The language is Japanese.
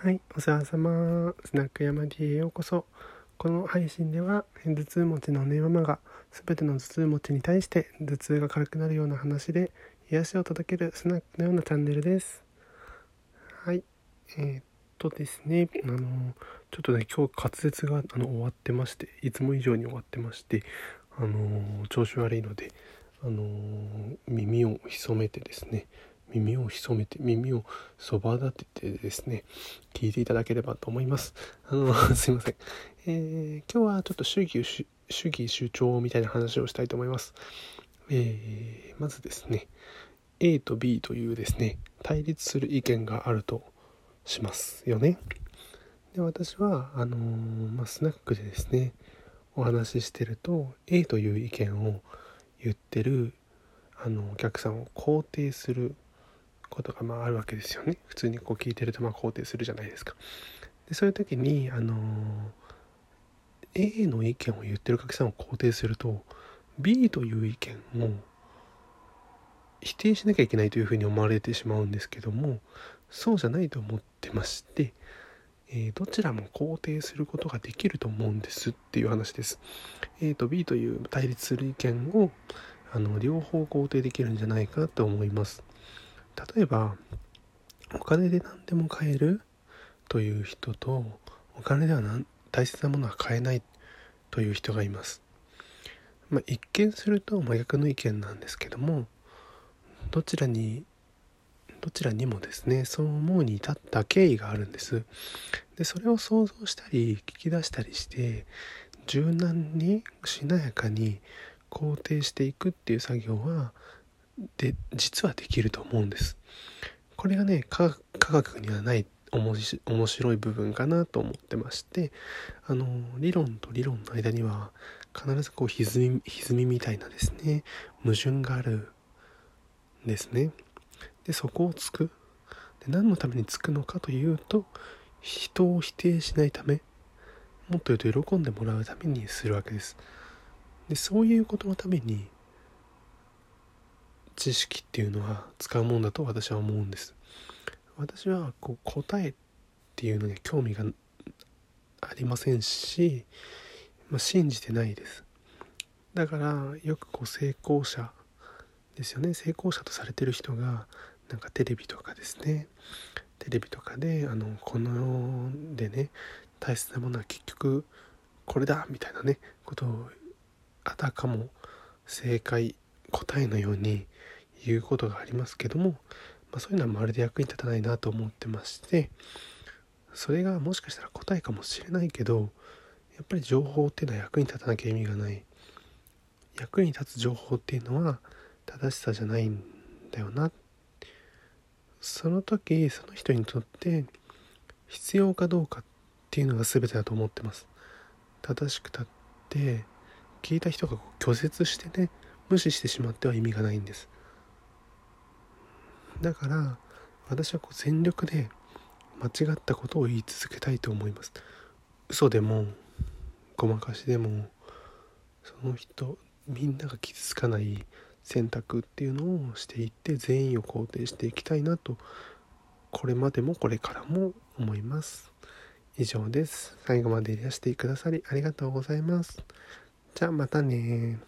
はい、お世話様。スナック山 D へようこそ。この配信では、頭痛持ちのねママが、すべての頭痛持ちに対して頭痛が軽くなるような話で、癒しを届けるスナックのようなチャンネルです。はい、えーっとですね、あの、ちょっとね、今日滑舌があの終わってまして、いつも以上に終わってまして、あの、調子悪いので、あの、耳を潜めてですね、耳を潜めて耳をそば立ててですね聞いていただければと思います。あの すいません、えー今日はちょっと主義主義主張みたいな話をしたいと思います。えーまずですね A と B というですね対立する意見があるとしますよね。で私はあのーまあ、スナックでですねお話ししてると A という意見を言ってるあのお客さんを肯定することがまああるわけですよね普通にこう聞いてるとまあ肯定するじゃないですかでそういう時にあの A の意見を言ってるお客さんを肯定すると B という意見を否定しなきゃいけないというふうに思われてしまうんですけどもそうじゃないと思ってまして、えーどちらも肯定することができると思うんですっていう話です。A と B という対立する意見をあの両方肯定できるんじゃないかと思います。例えばお金で何でも買えるという人とお金では何大切なものは買えないという人がいます。まあ、一見すると真逆の意見なんですけどもどちらにどちらにもですねそう思うに至った経緯があるんです。でそれを想像したり聞き出したりして柔軟にしなやかに肯定していくっていう作業はで実はできると思うんです。これがね科学科学にはない面面白い部分かなと思ってましてあの理論と理論の間には必ずこう歪み歪みみたいなですね矛盾があるんですね。でそこをつくで何のためにつくのかというと人を否定しないためもっと言うと喜んでもらうためにするわけです。でそういうことのために知識っていうのは使うもんだと私は思うんです。私はこう答えっていうのに興味がありませんし、まあ、信じてないです。だからよくこう成功者ですよね。成功者とされてる人がなんかテレビとかですね。テレビとかであのこの世でね大切なものは結局これだみたいなねことをあたかも正解答えのように言うことがありますけども、まあ、そういうのはまるで役に立たないなと思ってましてそれがもしかしたら答えかもしれないけどやっぱり情報っていうのは役に立たなきゃ意味がない。役に立つ情報っていうのは正しさじゃないんだよな。その時その人にとって必要かどうかっていうのが全てだと思ってます。正しくたって聞いた人が拒絶してね無視してしまっては意味がないんです。だから私はこう全力で間違ったことを言い続けたいと思います。嘘でもごまかしでもその人みんなが傷つかない選択っていうのをしていって全員を肯定していきたいなとこれまでもこれからも思います。以上です。最後までいらしてくださりありがとうございます。じゃあまたね